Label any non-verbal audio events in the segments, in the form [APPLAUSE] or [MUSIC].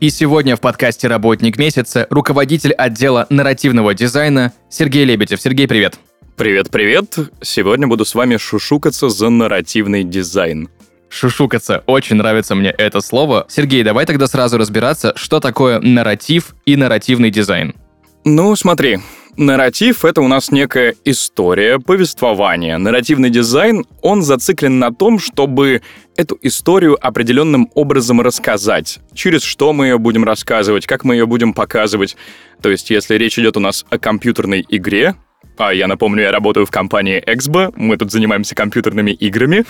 И сегодня в подкасте «Работник месяца» руководитель отдела нарративного дизайна Сергей Лебедев. Сергей, привет! Привет-привет! Сегодня буду с вами шушукаться за нарративный дизайн. Шушукаться. Очень нравится мне это слово. Сергей, давай тогда сразу разбираться, что такое нарратив и нарративный дизайн. Ну, смотри, нарратив — это у нас некая история, повествование. Нарративный дизайн, он зациклен на том, чтобы эту историю определенным образом рассказать. Через что мы ее будем рассказывать, как мы ее будем показывать. То есть, если речь идет у нас о компьютерной игре, а я напомню, я работаю в компании Exbo, мы тут занимаемся компьютерными играми.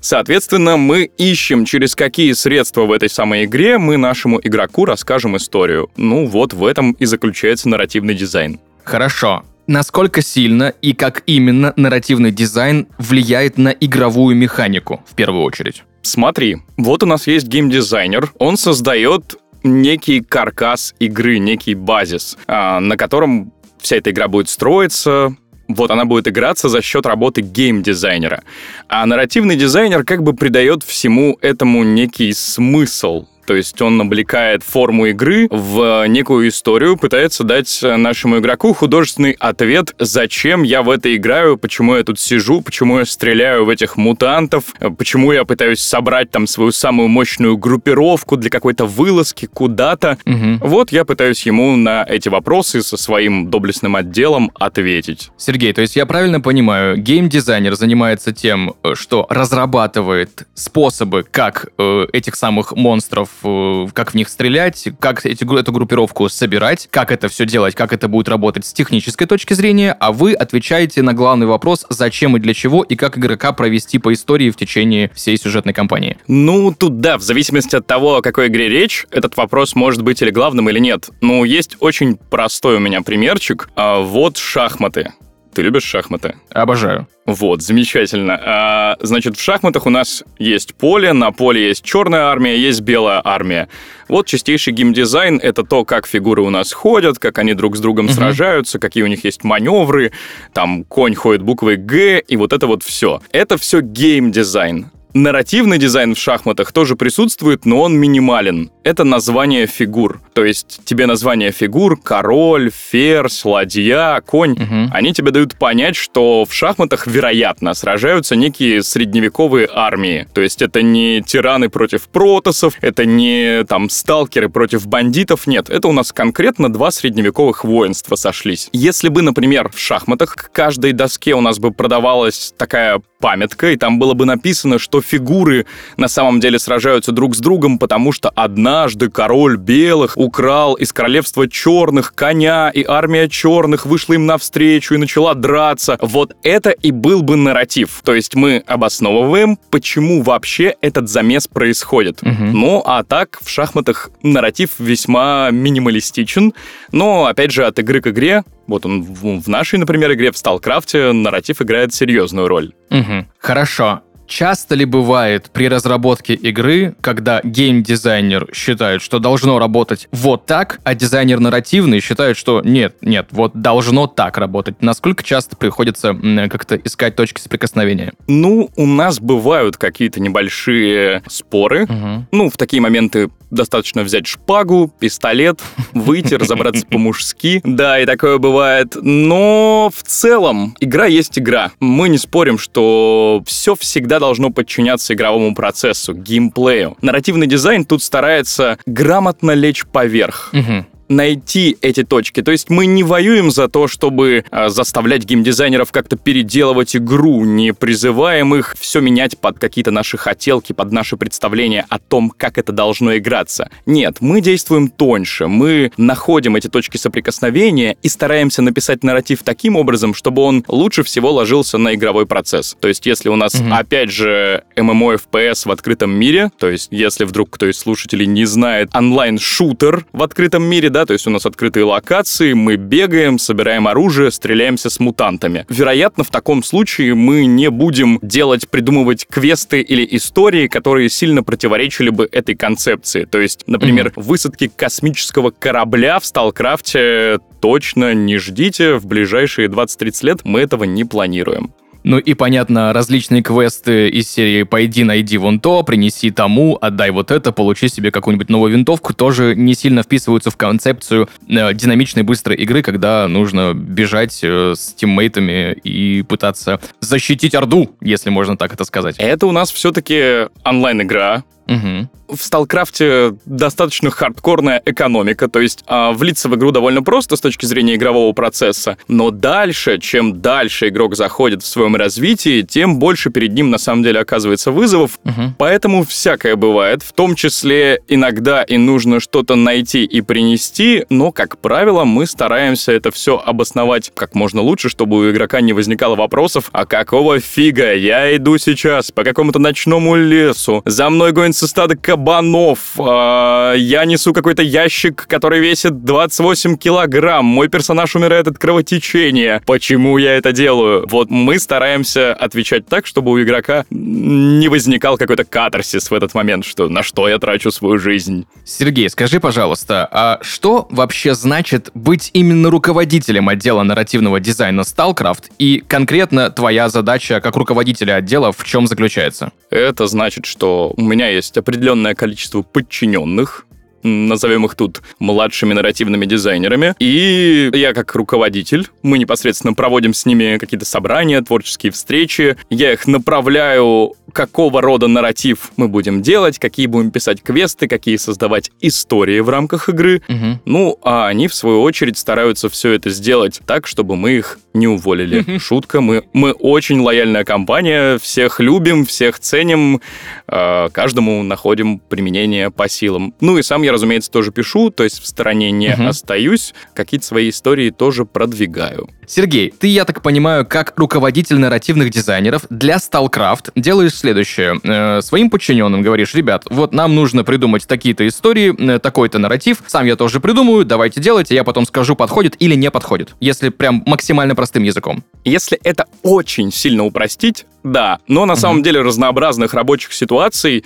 Соответственно, мы ищем, через какие средства в этой самой игре мы нашему игроку расскажем историю. Ну вот в этом и заключается нарративный дизайн. Хорошо. Насколько сильно и как именно нарративный дизайн влияет на игровую механику, в первую очередь? Смотри, вот у нас есть геймдизайнер, он создает некий каркас игры, некий базис, а, на котором вся эта игра будет строиться, вот она будет играться за счет работы геймдизайнера. А нарративный дизайнер как бы придает всему этому некий смысл, то есть он облекает форму игры в некую историю, пытается дать нашему игроку художественный ответ, зачем я в это играю, почему я тут сижу, почему я стреляю в этих мутантов, почему я пытаюсь собрать там свою самую мощную группировку для какой-то вылазки куда-то. Угу. Вот я пытаюсь ему на эти вопросы со своим доблестным отделом ответить. Сергей, то есть я правильно понимаю, геймдизайнер занимается тем, что разрабатывает способы, как э, этих самых монстров Э, как в них стрелять, как эти, эту группировку собирать, как это все делать, как это будет работать с технической точки зрения, а вы отвечаете на главный вопрос, зачем и для чего, и как игрока провести по истории в течение всей сюжетной кампании. Ну, тут да, в зависимости от того, о какой игре речь, этот вопрос может быть или главным, или нет. Ну, есть очень простой у меня примерчик. А, вот шахматы. Ты любишь шахматы? Обожаю. Вот, замечательно. А, значит, в шахматах у нас есть поле, на поле есть черная армия, есть белая армия. Вот чистейший геймдизайн — это то, как фигуры у нас ходят, как они друг с другом угу. сражаются, какие у них есть маневры, там конь ходит буквой «Г», и вот это вот все. Это все геймдизайн. Нарративный дизайн в шахматах тоже присутствует, но он минимален. Это название фигур. То есть тебе название фигур, король, ферзь, ладья, конь, угу. они тебе дают понять, что в шахматах, вероятно, сражаются некие средневековые армии. То есть это не тираны против протосов, это не там сталкеры против бандитов, нет. Это у нас конкретно два средневековых воинства сошлись. Если бы, например, в шахматах к каждой доске у нас бы продавалась такая памятка, и там было бы написано, что фигуры на самом деле сражаются друг с другом, потому что однажды король белых украл из королевства черных коня, и армия черных вышла им навстречу и начала драться. Вот это и был бы нарратив. То есть мы обосновываем, почему вообще этот замес происходит. Угу. Ну, а так в шахматах нарратив весьма минималистичен, но, опять же, от игры к игре вот он в, нашей, например, игре в StarCraft нарратив играет серьезную роль. Угу. Хорошо. Часто ли бывает при разработке игры, когда геймдизайнер считает, что должно работать вот так, а дизайнер нарративный считает, что нет, нет, вот должно так работать? Насколько часто приходится как-то искать точки соприкосновения? Ну, у нас бывают какие-то небольшие споры. Угу. Ну, в такие моменты достаточно взять шпагу, пистолет, выйти, [LAUGHS] разобраться по-мужски. Да, и такое бывает. Но в целом игра есть игра. Мы не спорим, что все всегда должно подчиняться игровому процессу, геймплею. Нарративный дизайн тут старается грамотно лечь поверх. Угу найти эти точки. То есть мы не воюем за то, чтобы э, заставлять геймдизайнеров как-то переделывать игру, не призываем их все менять под какие-то наши хотелки, под наши представления о том, как это должно играться. Нет, мы действуем тоньше, мы находим эти точки соприкосновения и стараемся написать нарратив таким образом, чтобы он лучше всего ложился на игровой процесс. То есть если у нас, mm-hmm. опять же, MMO FPS в открытом мире, то есть если вдруг кто из слушателей не знает онлайн-шутер в открытом мире, да, то есть у нас открытые локации, мы бегаем, собираем оружие, стреляемся с мутантами. Вероятно, в таком случае мы не будем делать, придумывать квесты или истории, которые сильно противоречили бы этой концепции. То есть, например, mm-hmm. высадки космического корабля в Сталкрафте точно не ждите, в ближайшие 20-30 лет мы этого не планируем. Ну и, понятно, различные квесты из серии «Пойди, найди вон то», «Принеси тому», «Отдай вот это», «Получи себе какую-нибудь новую винтовку» тоже не сильно вписываются в концепцию э, динамичной быстрой игры, когда нужно бежать э, с тиммейтами и пытаться защитить Орду, если можно так это сказать. Это у нас все-таки онлайн-игра, Угу. В Сталкрафте достаточно хардкорная экономика, то есть а, влиться в игру довольно просто с точки зрения игрового процесса, но дальше, чем дальше игрок заходит в своем развитии, тем больше перед ним на самом деле оказывается вызовов, угу. поэтому всякое бывает, в том числе иногда и нужно что-то найти и принести, но, как правило, мы стараемся это все обосновать как можно лучше, чтобы у игрока не возникало вопросов, а какого фига я иду сейчас по какому-то ночному лесу, за мной гонится со стада кабанов. А, я несу какой-то ящик, который весит 28 килограмм. Мой персонаж умирает от кровотечения. Почему я это делаю? Вот мы стараемся отвечать так, чтобы у игрока не возникал какой-то катарсис в этот момент, что на что я трачу свою жизнь. Сергей, скажи, пожалуйста, а что вообще значит быть именно руководителем отдела нарративного дизайна StarCraft и конкретно твоя задача как руководителя отдела в чем заключается? Это значит, что у меня есть есть определенное количество подчиненных, назовем их тут младшими нарративными дизайнерами. И я как руководитель, мы непосредственно проводим с ними какие-то собрания, творческие встречи. Я их направляю какого рода нарратив мы будем делать, какие будем писать квесты, какие создавать истории в рамках игры. Угу. Ну, а они, в свою очередь, стараются все это сделать так, чтобы мы их не уволили. Шутка, мы, мы очень лояльная компания, всех любим, всех ценим, э, каждому находим применение по силам. Ну и сам я, разумеется, тоже пишу, то есть в стороне не остаюсь, какие-то свои истории тоже продвигаю. Сергей, ты, я так понимаю, как руководитель нарративных дизайнеров для StarCraft делаешь следующее. Э, своим подчиненным говоришь, ребят, вот нам нужно придумать такие-то истории, э, такой-то нарратив, сам я тоже придумаю, давайте делайте, я потом скажу, подходит или не подходит, если прям максимально простым языком. Если это очень сильно упростить, да, но на угу. самом деле разнообразных рабочих ситуаций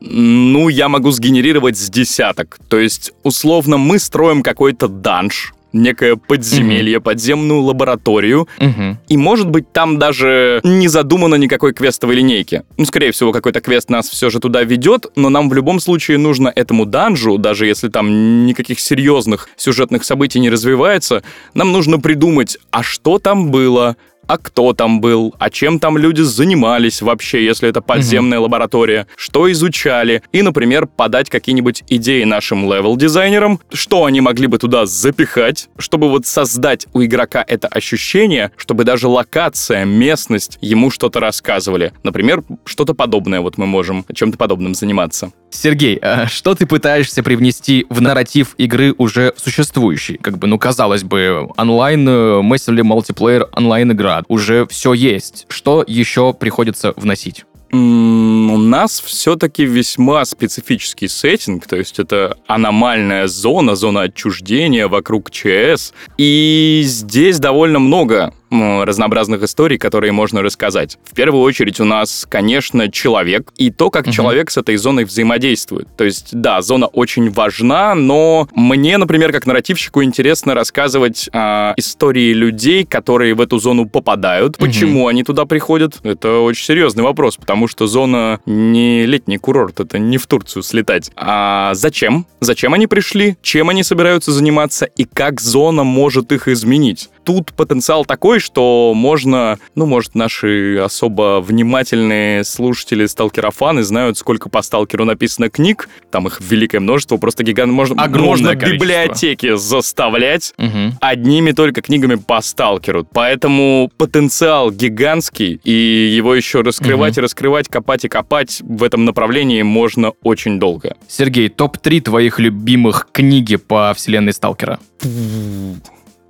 ну, я могу сгенерировать с десяток. То есть, условно, мы строим какой-то данж, некое подземелье, mm-hmm. подземную лабораторию. Mm-hmm. И, может быть, там даже не задумано никакой квестовой линейки. Ну, скорее всего, какой-то квест нас все же туда ведет, но нам в любом случае нужно этому данжу, даже если там никаких серьезных сюжетных событий не развивается, нам нужно придумать, а что там было, а кто там был, а чем там люди занимались вообще, если это подземная угу. лаборатория, что изучали, и, например, подать какие-нибудь идеи нашим левел-дизайнерам, что они могли бы туда запихать, чтобы вот создать у игрока это ощущение, чтобы даже локация, местность ему что-то рассказывали. Например, что-то подобное вот мы можем чем-то подобным заниматься. Сергей, а что ты пытаешься привнести в нарратив игры уже существующий? Как бы, ну, казалось бы, онлайн, мысли мультиплеер онлайн-игра, уже все есть. Что еще приходится вносить? у нас все-таки весьма специфический сеттинг, то есть это аномальная зона, зона отчуждения вокруг ЧС. И здесь довольно много разнообразных историй, которые можно рассказать. В первую очередь у нас, конечно, человек и то, как угу. человек с этой зоной взаимодействует. То есть, да, зона очень важна, но мне, например, как нарративщику интересно рассказывать э, истории людей, которые в эту зону попадают, угу. почему они туда приходят. Это очень серьезный вопрос, потому что зона не летний курорт, это не в Турцию слетать. А зачем? Зачем они пришли? Чем они собираются заниматься? И как зона может их изменить? Тут потенциал такой, что можно, ну, может, наши особо внимательные слушатели сталкерофаны знают, сколько по сталкеру написано книг, там их великое множество, просто гигант, можно, Огромное можно количество. библиотеки заставлять угу. одними только книгами по сталкеру. Поэтому потенциал гигантский, и его еще раскрывать угу. и раскрывать, копать и копать в этом направлении можно очень долго. Сергей, топ-3 твоих любимых книги по вселенной Сталкера?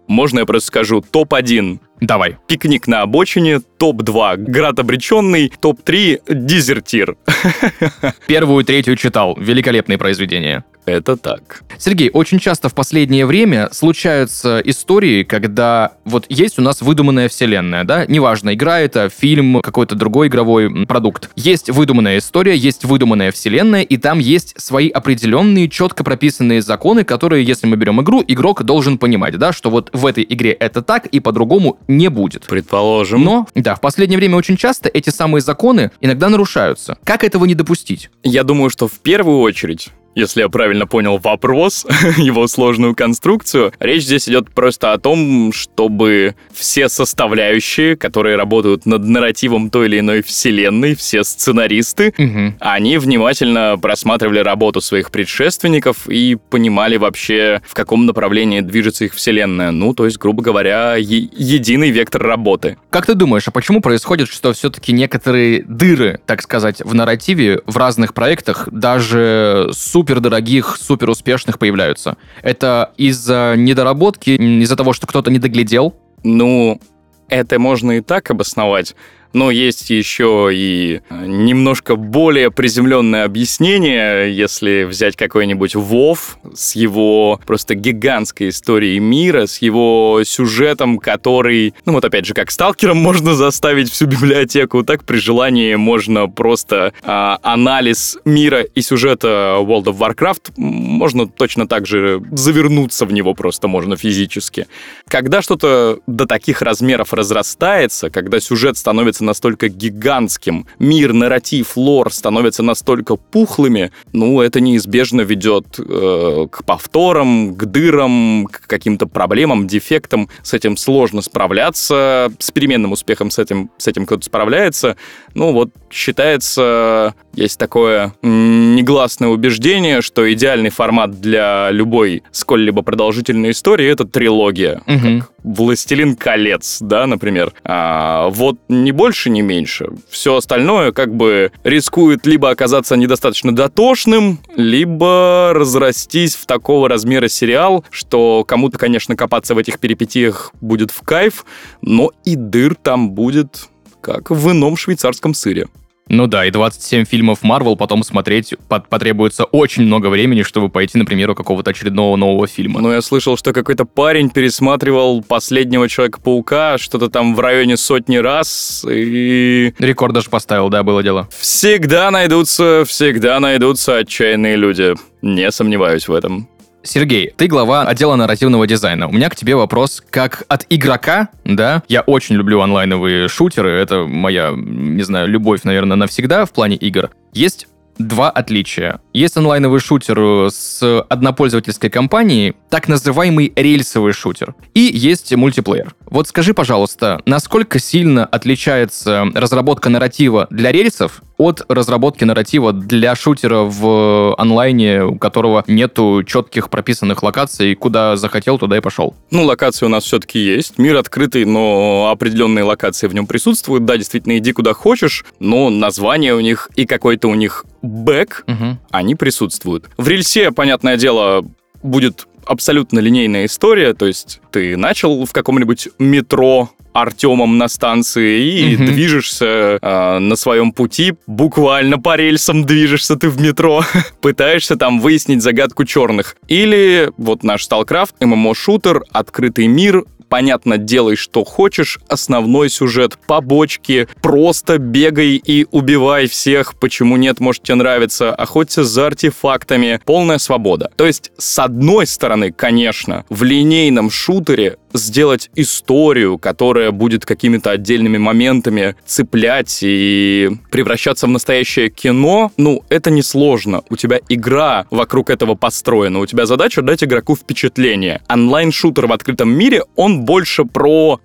Можно я просто скажу топ-1 Давай. Пикник на обочине, топ-2 град обреченный, топ-3 дезертир. [LAUGHS] Первую и третью читал. Великолепные произведения. Это так. Сергей, очень часто в последнее время случаются истории, когда вот есть у нас выдуманная вселенная, да, неважно, игра это, фильм, какой-то другой игровой продукт. Есть выдуманная история, есть выдуманная вселенная, и там есть свои определенные, четко прописанные законы, которые, если мы берем игру, игрок должен понимать, да, что вот в этой игре это так, и по-другому не будет. Предположим. Но, да, в последнее время очень часто эти самые законы иногда нарушаются. Как этого не допустить? Я думаю, что в первую очередь если я правильно понял вопрос, [LAUGHS] его сложную конструкцию. Речь здесь идет просто о том, чтобы все составляющие, которые работают над нарративом той или иной вселенной, все сценаристы, Угу. они внимательно просматривали работу своих предшественников и понимали вообще, в каком направлении движется их вселенная. Ну, то есть, грубо говоря, е- единый вектор работы. Как ты думаешь, а почему происходит, что все-таки некоторые дыры, так сказать, в нарративе в разных проектах, даже супер дорогих, супер успешных появляются? Это из-за недоработки, из-за того, что кто-то не доглядел? Ну, это можно и так обосновать. Но есть еще и э, немножко более приземленное объяснение, если взять какой-нибудь Вов с его просто гигантской историей мира, с его сюжетом, который, ну вот опять же, как сталкером [LAUGHS] можно заставить всю библиотеку, так при желании можно просто а, анализ мира и сюжета World of Warcraft можно точно так же завернуться в него просто можно физически. Когда что-то до таких размеров разрастается, когда сюжет становится настолько гигантским, мир, нарратив, лор становятся настолько пухлыми, ну, это неизбежно ведет э, к повторам, к дырам, к каким-то проблемам, дефектам. С этим сложно справляться. С переменным успехом с этим, с этим кто-то справляется. Ну, вот считается, есть такое негласное убеждение, что идеальный формат для любой сколь-либо продолжительной истории — это трилогия. Мгм. Как «Властелин колец», да, например. А, вот ни больше, ни меньше. Все остальное как бы рискует либо оказаться недостаточно дотошным, либо разрастись в такого размера сериал, что кому-то, конечно, копаться в этих перипетиях будет в кайф, но и дыр там будет как в ином швейцарском сыре. Ну да, и 27 фильмов Марвел потом смотреть под- потребуется очень много времени, чтобы пойти, например, у какого-то очередного нового фильма. Но я слышал, что какой-то парень пересматривал последнего Человека-паука что-то там в районе сотни раз, и Рекорд даже поставил, да, было дело. Всегда найдутся, всегда найдутся отчаянные люди. Не сомневаюсь в этом. Сергей, ты глава отдела нарративного дизайна. У меня к тебе вопрос как от игрока, да? Я очень люблю онлайновые шутеры, это моя, не знаю, любовь, наверное, навсегда в плане игр. Есть два отличия. Есть онлайновый шутер э, с однопользовательской компанией, так называемый рельсовый шутер, и есть мультиплеер. Вот скажи, пожалуйста, насколько сильно отличается разработка нарратива для рельсов от разработки нарратива для шутера в онлайне, у которого нету четких прописанных локаций, куда захотел, туда и пошел. Ну, локации у нас все-таки есть. Мир открытый, но определенные локации в нем присутствуют. Да, действительно, иди куда хочешь, но название у них и какой-то у них бэк, Мгм. они присутствуют. В рельсе, понятное дело, будет абсолютно линейная история, то есть ты начал в каком-нибудь метро Артемом на станции и Мгм. движешься э, на своем пути, буквально по рельсам движешься ты в метро, [LAUGHS] пытаешься там выяснить загадку черных. Или вот наш StarCraft, ММО-шутер, открытый мир, понятно, делай, что хочешь, основной сюжет, побочки, просто бегай и убивай всех, почему нет, может тебе нравится, охоться за артефактами, полная свобода. То есть, с одной стороны, конечно, в линейном шутере сделать историю, которая будет какими-то отдельными моментами цеплять и превращаться в настоящее кино, ну, это несложно. У тебя игра вокруг этого построена. У тебя задача дать игроку впечатление. Онлайн-шутер в открытом мире, он больше про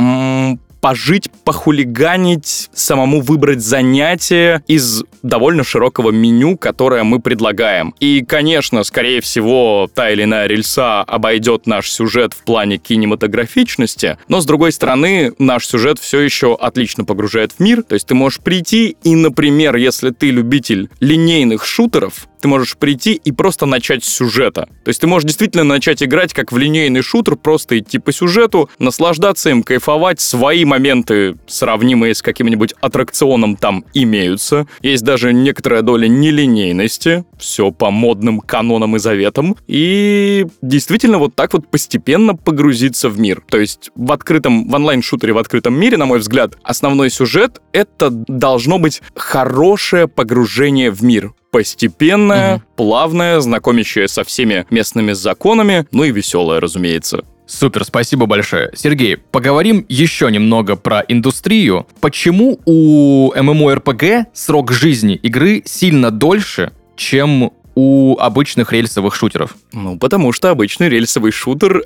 пожить, похулиганить, самому выбрать занятие из довольно широкого меню, которое мы предлагаем. И, конечно, скорее всего, та или иная рельса обойдет наш сюжет в плане кинематографичности, но, с другой стороны, наш сюжет все еще отлично погружает в мир, то есть ты можешь прийти и, например, если ты любитель линейных шутеров, ты можешь прийти и просто начать с сюжета. То есть ты можешь действительно начать играть как в линейный шутер, просто идти по сюжету, наслаждаться им, кайфовать. Свои моменты, сравнимые с каким-нибудь аттракционом, там имеются. Есть даже некоторая доля нелинейности. Все по модным канонам и заветам. И действительно вот так вот постепенно погрузиться в мир. То есть в открытом, в онлайн-шутере в открытом мире, на мой взгляд, основной сюжет — это должно быть хорошее погружение в мир постепенное, угу. плавное, знакомящее со всеми местными законами, ну и веселое, разумеется. Супер, спасибо большое. Сергей, поговорим еще немного про индустрию. Почему у MMORPG срок жизни игры сильно дольше, чем у обычных рельсовых шутеров? Ну, потому что обычный рельсовый шутер,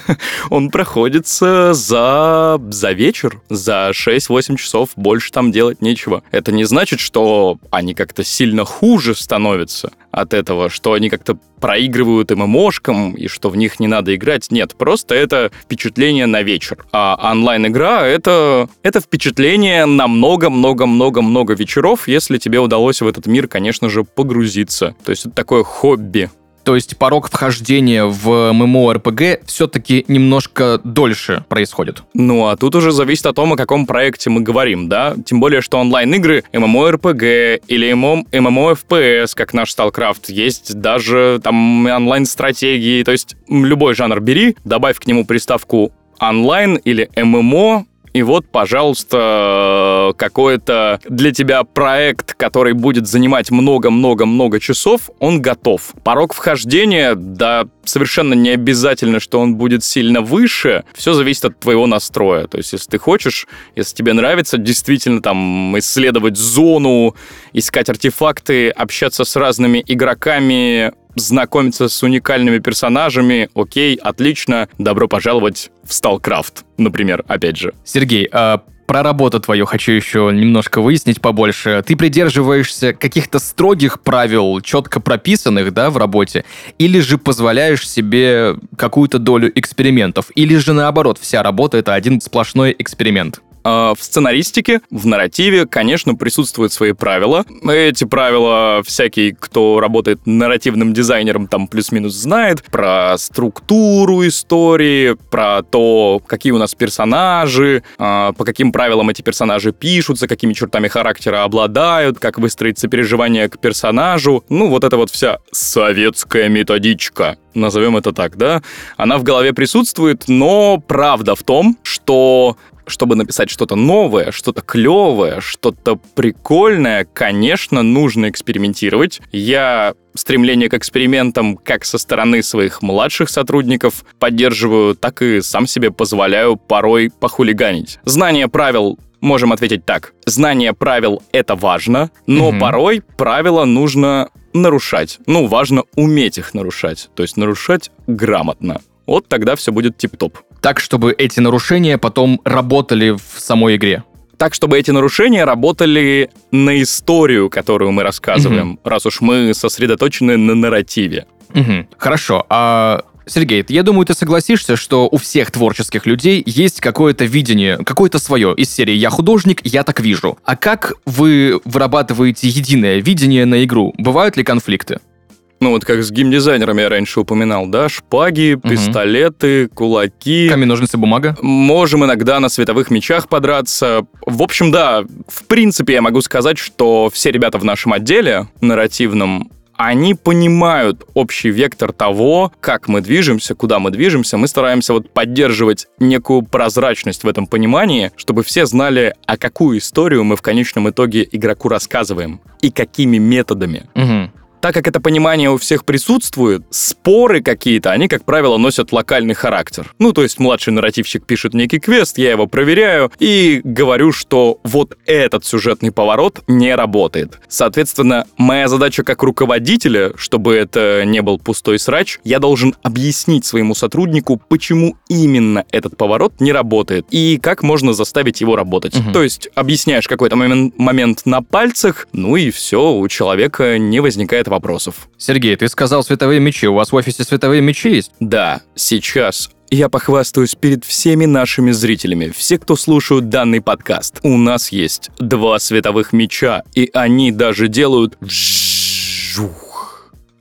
[LAUGHS] он проходится за, за вечер, за 6-8 часов, больше там делать нечего. Это не значит, что они как-то сильно хуже становятся от этого, что они как-то проигрывают ММОшкам и что в них не надо играть. Нет, просто это впечатление на вечер. А онлайн-игра — это, это впечатление на много-много-много-много вечеров, если тебе удалось в этот мир, конечно же, погрузиться. То есть это такое хобби, то есть порог вхождения в MMORPG все-таки немножко дольше происходит. Ну, а тут уже зависит от того, о каком проекте мы говорим, да? Тем более, что онлайн-игры MMORPG или MMOFPS, как наш StarCraft, есть даже там онлайн-стратегии, то есть любой жанр бери, добавь к нему приставку онлайн или ММО, и вот, пожалуйста, какой-то для тебя проект, который будет занимать много-много-много часов, он готов. Порог вхождения, да, совершенно не обязательно, что он будет сильно выше. Все зависит от твоего настроя. То есть, если ты хочешь, если тебе нравится действительно там исследовать зону, искать артефакты, общаться с разными игроками, знакомиться с уникальными персонажами, окей, отлично, добро пожаловать в StarCraft, например, опять же. Сергей, а про работу твою хочу еще немножко выяснить побольше. Ты придерживаешься каких-то строгих правил, четко прописанных, да, в работе, или же позволяешь себе какую-то долю экспериментов, или же наоборот, вся работа — это один сплошной эксперимент? А, в сценаристике, в нарративе, конечно, присутствуют свои правила. Эти правила всякий, кто работает нарративным дизайнером, там плюс-минус знает про структуру истории, про то, какие у нас персонажи, а, по каким правилам эти персонажи пишутся, какими чертами характера обладают, как выстроить сопереживание к персонажу. Ну, вот это вот вся советская методичка назовем это так, да, она в голове присутствует, но правда в том, что чтобы написать что-то новое, что-то клевое, что-то прикольное, конечно, нужно экспериментировать. Я стремление к экспериментам как со стороны своих младших сотрудников поддерживаю, так и сам себе позволяю порой похулиганить. Знание правил можем ответить так. Знание правил — это важно, но угу. порой правила нужно нарушать. Ну, важно уметь их нарушать, то есть нарушать грамотно. Вот тогда все будет тип-топ так, чтобы эти нарушения потом работали в самой игре. Так, чтобы эти нарушения работали на историю, которую мы рассказываем, угу. раз уж мы сосредоточены на нарративе. Угу. Хорошо. А Сергей, я думаю, ты согласишься, что у всех творческих людей есть какое-то видение, какое-то свое из серии «Я художник, я так вижу». А как вы вырабатываете единое видение на игру? Бывают ли конфликты? Ну, вот как с геймдизайнерами я раньше упоминал, да, шпаги, угу. пистолеты, кулаки. Камень, ножницы, бумага. Можем иногда на световых мечах подраться. В общем, да, в принципе, я могу сказать, что все ребята в нашем отделе нарративном они понимают общий вектор того, как мы движемся, куда мы движемся. Мы стараемся вот поддерживать некую прозрачность в этом понимании, чтобы все знали, а какую историю мы в конечном итоге игроку рассказываем и какими методами. Угу так как это понимание у всех присутствует, споры какие-то, они, как правило, носят локальный характер. Ну, то есть младший нарративщик пишет некий квест, я его проверяю и говорю, что вот этот сюжетный поворот не работает. Соответственно, моя задача как руководителя, чтобы это не был пустой срач, я должен объяснить своему сотруднику, почему именно этот поворот не работает и как можно заставить его работать. Угу. То есть объясняешь какой-то момент, момент на пальцах, ну и все, у человека не возникает вопросов. Сергей, ты сказал световые мечи. У вас в офисе световые мечи есть? Да, сейчас я похвастаюсь перед всеми нашими зрителями, все, кто слушают данный подкаст. У нас есть два световых меча, и они даже делают вжух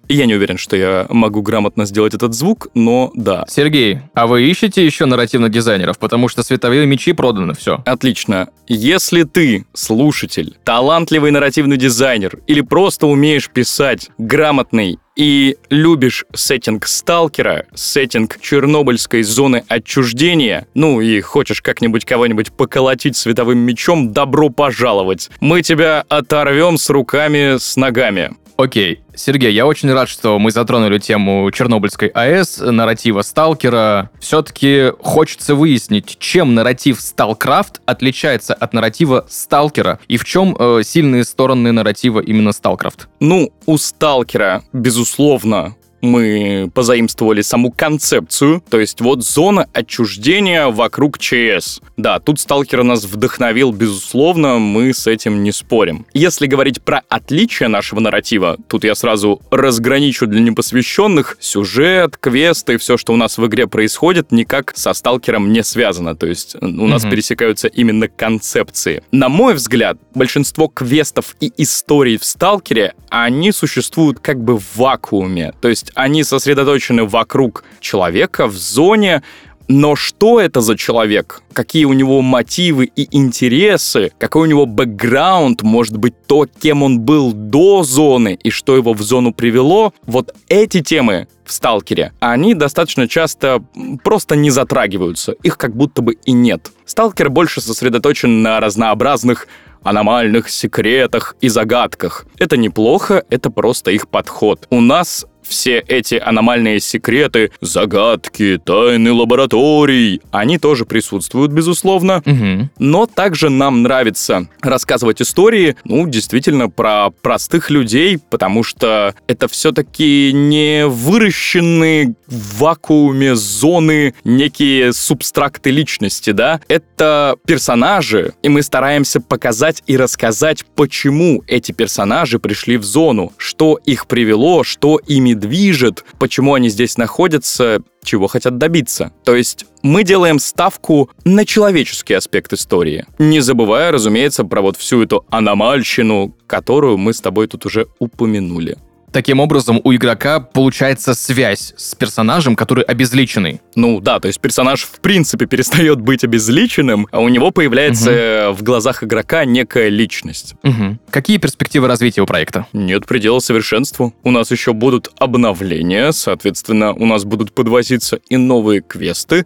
Я не уверен, что я могу грамотно сделать этот звук, но да. Сергей, а вы ищете еще нарративных дизайнеров? Потому что световые мечи проданы, все. Отлично. Если ты, слушатель, талантливый нарративный дизайнер или просто умеешь писать грамотный и любишь сеттинг сталкера, сеттинг чернобыльской зоны отчуждения, ну и хочешь как-нибудь кого-нибудь поколотить световым мечом, добро пожаловать. Мы тебя оторвем с руками, с ногами. Окей. Сергей, я очень рад, что мы затронули тему Чернобыльской АЭС, нарратива Сталкера. Все-таки хочется выяснить, чем нарратив Сталкрафт отличается от нарратива Сталкера и в чем э, сильные стороны нарратива именно Сталкрафт. Ну, у Сталкера, безусловно, мы позаимствовали саму концепцию, то есть вот зона отчуждения вокруг ЧС. Да, тут сталкер нас вдохновил, безусловно, мы с этим не спорим. Если говорить про отличие нашего нарратива, тут я сразу разграничу для непосвященных сюжет, квесты, все, что у нас в игре происходит, никак со сталкером не связано, то есть у нас Мгм. пересекаются именно концепции. На мой взгляд, большинство квестов и историй в сталкере, они существуют как бы в вакууме, то есть они сосредоточены вокруг человека в зоне, но что это за человек? Какие у него мотивы и интересы? Какой у него бэкграунд? Может быть, то, кем он был до зоны и что его в зону привело? Вот эти темы в «Сталкере», они достаточно часто просто не затрагиваются. Их как будто бы и нет. «Сталкер» больше сосредоточен на разнообразных аномальных секретах и загадках. Это неплохо, это просто их подход. У нас все эти аномальные секреты, загадки, тайны лабораторий, они тоже присутствуют, безусловно. Мгм. Но также нам нравится рассказывать истории, ну, действительно, про простых людей, потому что это все-таки не выращенные в вакууме зоны некие субстракты личности, да? Это персонажи, и мы стараемся показать и рассказать, почему эти персонажи пришли в зону, что их привело, что ими движет, почему они здесь находятся, чего хотят добиться. То есть мы делаем ставку на человеческий аспект истории, не забывая, разумеется, про вот всю эту аномальщину, которую мы с тобой тут уже упомянули. Таким образом, у игрока получается связь с персонажем, который обезличенный. Ну да, то есть персонаж в принципе перестает быть обезличенным, а у него появляется э, в глазах игрока некая личность. Мгм. Какие перспективы развития у проекта? Нет предела совершенству. У нас еще будут обновления, соответственно, у нас будут подвозиться и новые квесты,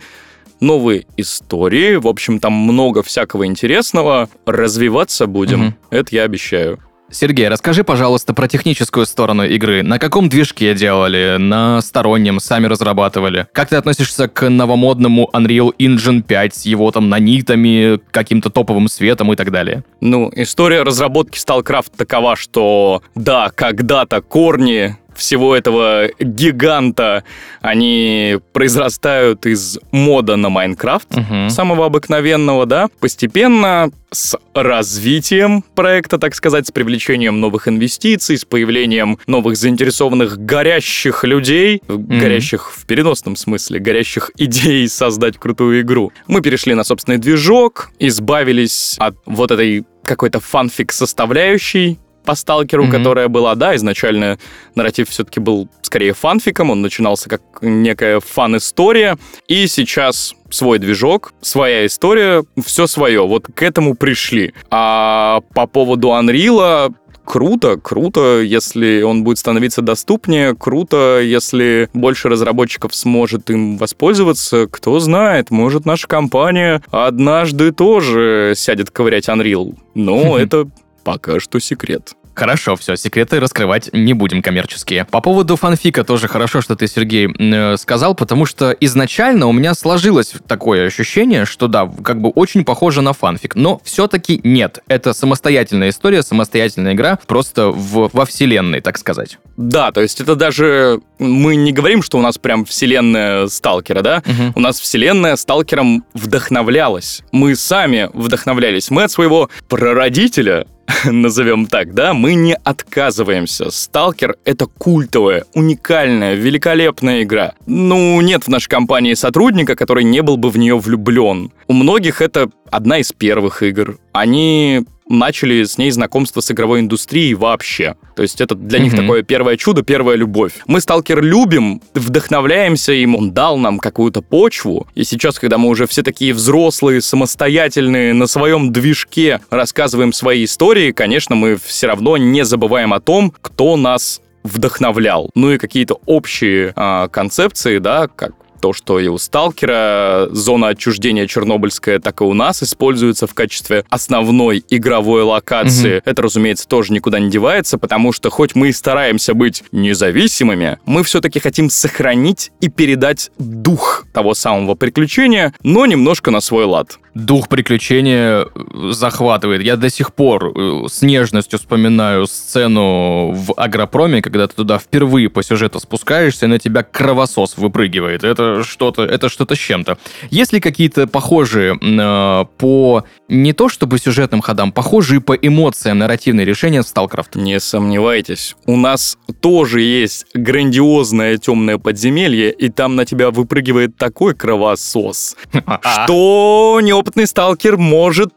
новые истории. В общем, там много всякого интересного. Развиваться будем. Мгм. Это я обещаю. Сергей, расскажи, пожалуйста, про техническую сторону игры. На каком движке делали? На стороннем? Сами разрабатывали? Как ты относишься к новомодному Unreal Engine 5 с его там нанитами, каким-то топовым светом и так далее? Ну, история разработки StarCraft такова, что да, когда-то корни всего этого гиганта, они произрастают из мода на Майнкрафт, Мгм. самого обыкновенного, да, постепенно с развитием проекта, так сказать, с привлечением новых инвестиций, с появлением новых заинтересованных горящих людей, горящих в переносном смысле, горящих [LAUGHS] идей создать крутую игру. Мы перешли на собственный движок, избавились от вот этой какой-то фанфик составляющей, по сталкеру, Мгм. которая была, да, изначально нарратив все-таки был скорее фанфиком, он начинался как некая фан-история, и сейчас свой движок, своя история, все свое, вот к этому пришли. А по поводу Unreal, круто, круто, если он будет становиться доступнее, круто, если больше разработчиков сможет им воспользоваться, кто знает, может наша компания однажды тоже сядет ковырять Unreal, но [LAUGHS] это пока что секрет. Хорошо, все, секреты раскрывать не будем коммерческие. По поводу фанфика тоже хорошо, что ты, Сергей, э, сказал, потому что изначально у меня сложилось такое ощущение, что да, как бы очень похоже на фанфик, но все-таки нет. Это самостоятельная история, самостоятельная игра, просто в, во вселенной, так сказать. Да, то есть это даже мы не говорим, что у нас прям вселенная Сталкера, да? Мгм. У нас вселенная Сталкером вдохновлялась. Мы сами вдохновлялись. Мы от своего прародителя, [LAUGHS] назовем так, да, мы не отказываемся. Сталкер — это культовая, уникальная, великолепная игра. Ну, нет в нашей компании сотрудника, который не был бы в нее влюблен. У многих это одна из первых игр. Они начали с ней знакомство с игровой индустрией вообще. То есть это для них Мгм. такое первое чудо, первая любовь. Мы Сталкер любим, вдохновляемся им, он дал нам какую-то почву. И сейчас, когда мы уже все такие взрослые, самостоятельные, на своем движке рассказываем свои истории, конечно, мы все равно не забываем о том, кто нас вдохновлял. Ну и какие-то общие а, концепции, да, как то, что и у Сталкера зона отчуждения Чернобыльская, так и у нас используется в качестве основной игровой локации. Это, разумеется, тоже никуда не девается, потому что хоть мы и стараемся быть независимыми, мы все-таки хотим сохранить и передать дух того самого приключения, но немножко на свой лад. Дух приключения э, захватывает. Я до сих пор э, с нежностью вспоминаю сцену в Агропроме, когда ты туда впервые по сюжету спускаешься, и на тебя кровосос выпрыгивает. Это что-то, это что-то с чем-то. Есть ли какие-то похожие э, по не то чтобы сюжетным ходам, похожие по эмоциям нарративные решения в StarCraft? Не сомневайтесь, у нас тоже есть грандиозное темное подземелье, и там на тебя выпрыгивает такой кровосос, [LAUGHS] что неопытный сталкер может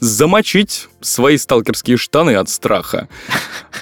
замочить свои сталкерские штаны от страха.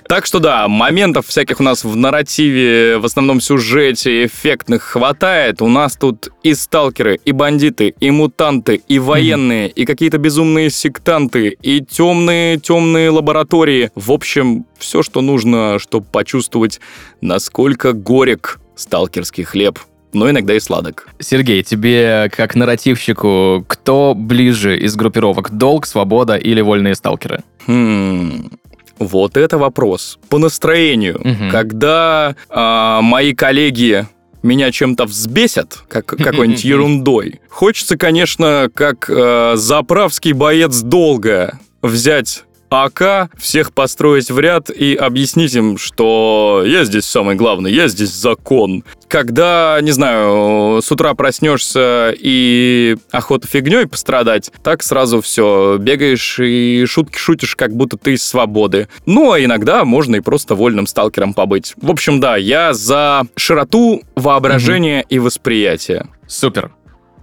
Так что да, моментов всяких у нас в нарративе, в основном сюжете эффектных хватает. У нас тут и сталкеры, и бандиты, и мутанты, и военные, и какие-то безумные сектанты, и темные-темные лаборатории. В общем, все, что нужно, чтобы почувствовать, насколько горек сталкерский хлеб но иногда и сладок. Сергей, тебе как нарративщику, кто ближе из группировок? Долг, свобода или вольные сталкеры? Хм, вот это вопрос. По настроению. Мгм. Когда а, мои коллеги меня чем-то взбесят, как [LAUGHS] какой-нибудь ерундой, хочется, конечно, как а, заправский боец долго взять АК, всех построить в ряд и объяснить им, что я здесь самый главный, я здесь закон. Когда, не знаю, с утра проснешься и охота фигней пострадать, так сразу все, бегаешь и шутки шутишь, как будто ты из свободы. Ну, а иногда можно и просто вольным сталкером побыть. В общем, да, я за широту воображения и восприятия. Супер.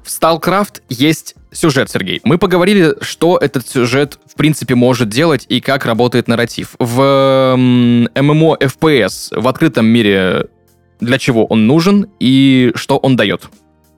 В StarCraft есть сюжет, Сергей. Мы поговорили, что этот сюжет, в принципе, может делать и как работает нарратив. В м, MMO FPS в открытом мире для чего он нужен и что он дает.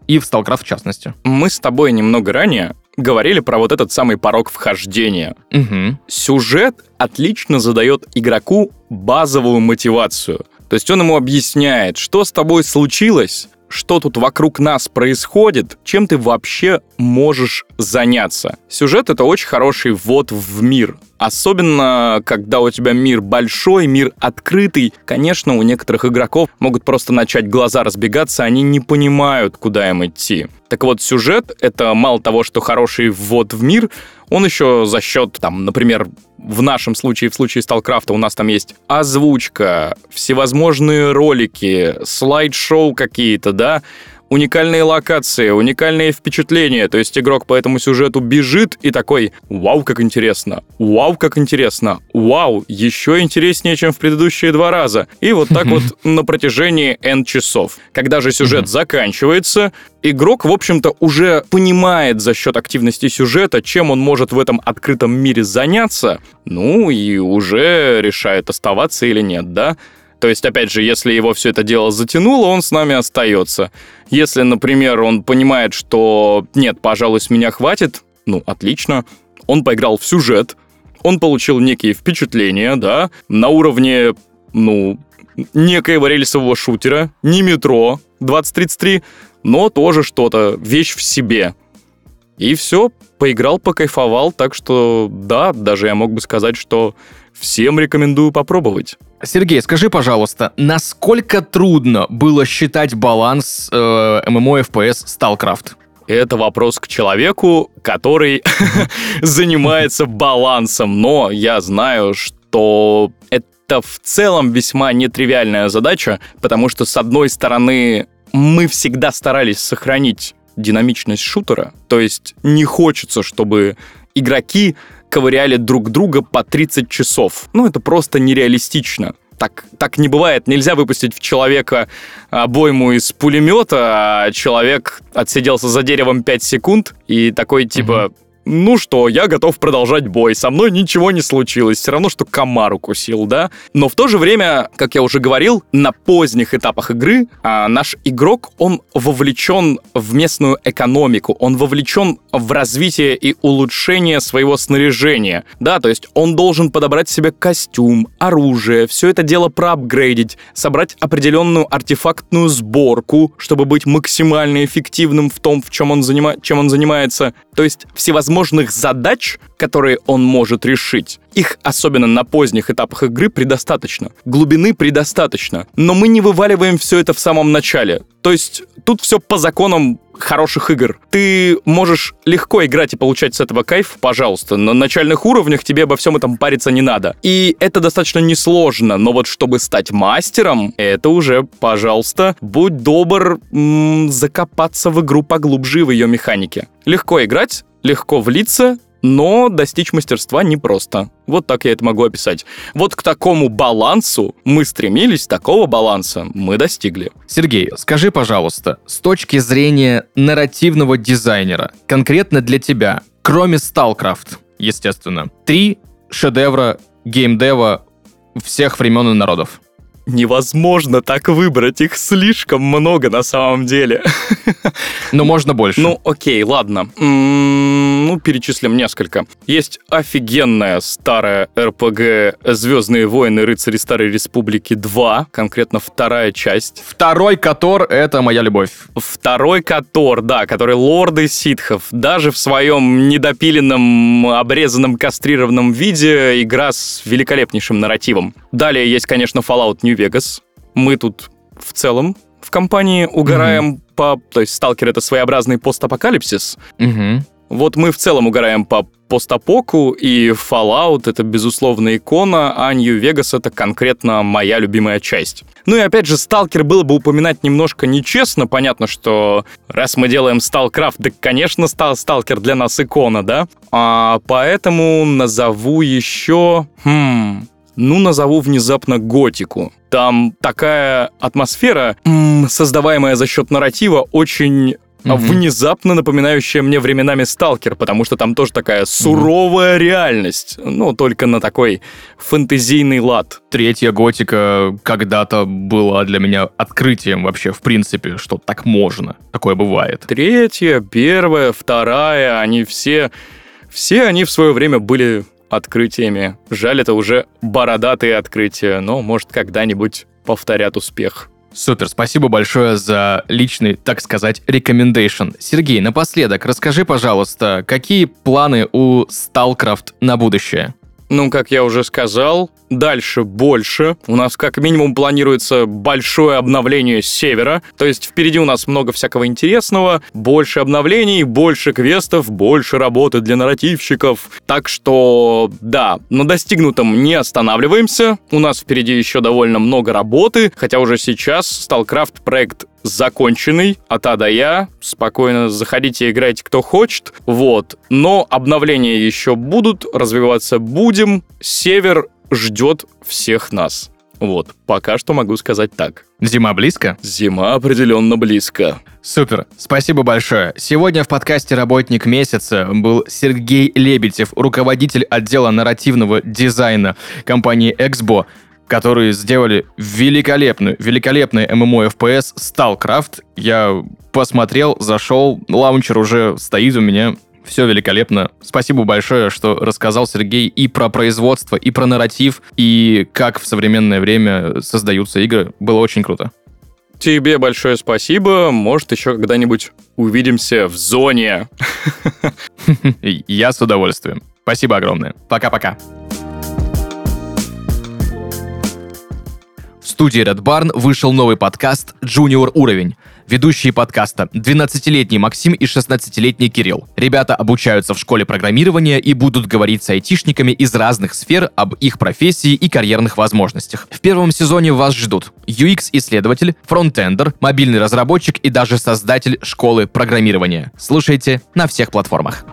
И в StarCraft в частности. Мы с тобой немного ранее говорили про вот этот самый порог вхождения. Мгм. Сюжет отлично задает игроку базовую мотивацию. То есть он ему объясняет, что с тобой случилось, что тут вокруг нас происходит, чем ты вообще можешь заняться. Сюжет — это очень хороший ввод в мир. Особенно, когда у тебя мир большой, мир открытый. Конечно, у некоторых игроков могут просто начать глаза разбегаться, они не понимают, куда им идти. Так вот, сюжет — это мало того, что хороший ввод в мир, он еще за счет, там, например, в нашем случае, в случае Сталкрафта, у нас там есть озвучка, всевозможные ролики, слайд-шоу какие-то, да, уникальные локации, уникальные впечатления. То есть игрок по этому сюжету бежит и такой «Вау, как интересно! Вау, как интересно! Вау, еще интереснее, чем в предыдущие два раза!» И вот так вот на протяжении N часов. Когда же сюжет заканчивается, игрок, в общем-то, уже понимает за счет активности сюжета, чем он может в этом открытом мире заняться, ну и уже решает оставаться или нет, да? То есть, опять же, если его все это дело затянуло, он с нами остается. Если, например, он понимает, что нет, пожалуй, с меня хватит, ну, отлично. Он поиграл в сюжет, он получил некие впечатления, да, на уровне, ну, некоего рельсового шутера, не метро 2033, но тоже что-то, вещь в себе. И все, поиграл, покайфовал, так что да, даже я мог бы сказать, что всем рекомендую попробовать. Сергей, скажи, пожалуйста, насколько трудно было считать баланс э, MMO FPS StarCraft? Это вопрос к человеку, который [LAUGHS] занимается балансом, но я знаю, что это в целом весьма нетривиальная задача, потому что, с одной стороны, мы всегда старались сохранить динамичность шутера, то есть не хочется, чтобы игроки ковыряли друг друга по 30 часов. Ну, это просто нереалистично. Так, так не бывает. Нельзя выпустить в человека обойму из пулемета, а человек отсиделся за деревом 5 секунд и такой типа... ну что, я готов продолжать бой, со мной ничего не случилось, все равно, что комар укусил, да? Но в то же время, как я уже говорил, на поздних этапах игры а, наш игрок, он вовлечен в местную экономику, он вовлечен в развитие и улучшение своего снаряжения, да, то есть он должен подобрать себе костюм, оружие, все это дело проапгрейдить, собрать определенную артефактную сборку, чтобы быть максимально эффективным в том, в чем он, занима... чем он занимается. То есть всевозможных задач, которые он может решить, их, особенно на поздних этапах игры, предостаточно. Глубины предостаточно. Но мы не вываливаем все это в самом начале. То есть тут все по законам хороших игр. Ты можешь легко играть и получать с этого кайф, пожалуйста. На начальных уровнях тебе обо всем этом париться не надо. И это достаточно несложно, но вот чтобы стать мастером, это уже, пожалуйста, будь добр м- закопаться в игру поглубже в ее механике. Легко играть, легко влиться, но достичь мастерства непросто. Вот так я это могу описать. Вот к такому балансу мы стремились, такого баланса мы достигли. Сергей, скажи, пожалуйста, с точки зрения нарративного дизайнера, конкретно для тебя, кроме StarCraft, естественно, три шедевра геймдева всех времен и народов. Невозможно так выбрать, их слишком много на самом деле. [LAUGHS] Но можно больше. Ну, окей, ладно. Ну, перечислим несколько. Есть офигенная старая РПГ «Звездные войны. Рыцари Старой Республики 2», конкретно вторая часть. Второй Котор — это моя любовь. Второй Котор, да, который лорды ситхов. Даже в своем недопиленном, обрезанном, кастрированном виде игра с великолепнейшим нарративом. Далее есть, конечно, Fallout New Vegas. Мы тут в целом в компании угораем по... То есть Сталкер — это своеобразный постапокалипсис. Мгм. Вот мы в целом угораем по постапоку, и Fallout — это, безусловно, икона, а New Vegas — это конкретно моя любимая часть. Ну и опять же, Сталкер было бы упоминать немножко нечестно. Понятно, что раз мы делаем Сталкрафт, да, конечно, стал Сталкер для нас икона, да? А, поэтому назову еще... Хм... Ну, назову внезапно готику. Там такая атмосфера, создаваемая за счет нарратива, очень Мгм. внезапно напоминающая мне временами Сталкер, потому что там тоже такая суровая реальность, ну, только на такой фэнтезийный лад. Третья готика когда-то была для меня открытием вообще, в принципе, что так можно. Такое бывает. Третья, первая, вторая, они все... Все они в свое время были открытиями. Жаль, это уже бородатые открытия, но, может, когда-нибудь повторят успех. Супер, спасибо большое за личный, так сказать, рекомендейшн. Сергей, напоследок, расскажи, пожалуйста, какие планы у StarCraft на будущее? Ну, как я уже сказал, дальше больше. У нас как минимум планируется большое обновление севера. То есть впереди у нас много всякого интересного, больше обновлений, больше квестов, больше работы для нарративщиков. Так что, да, на достигнутом не останавливаемся. У нас впереди еще довольно много работы, хотя уже сейчас StarCraft проект законченный, от А до Я. Спокойно заходите, играйте кто хочет. Вот. Но обновления еще будут, развиваться будем. Север ждет всех нас. Вот, пока что могу сказать так. Зима близко? Зима определенно близко. Супер, спасибо большое. Сегодня в подкасте «Работник месяца» был Сергей Лебедев, руководитель отдела нарративного дизайна компании «Эксбо», которые сделали великолепную, великолепный ММО FPS StarCraft. Я посмотрел, зашел, лаунчер уже стоит у меня, все великолепно. Спасибо большое, что рассказал Сергей и про производство, и про нарратив, и как в современное время создаются игры. Было очень круто. Тебе большое спасибо. Может, еще когда-нибудь увидимся в зоне. [LAUGHS] Я с удовольствием. Спасибо огромное. Пока-пока. В студии Red Barn вышел новый подкаст «Junior уровень». Ведущие подкаста – 12-летний Максим и 16-летний Кирилл. Ребята обучаются в школе программирования и будут говорить с айтишниками из разных сфер об их профессии и карьерных возможностях. В первом сезоне вас ждут UX-исследователь, фронтендер, мобильный разработчик и даже создатель школы программирования. Слушайте на всех платформах.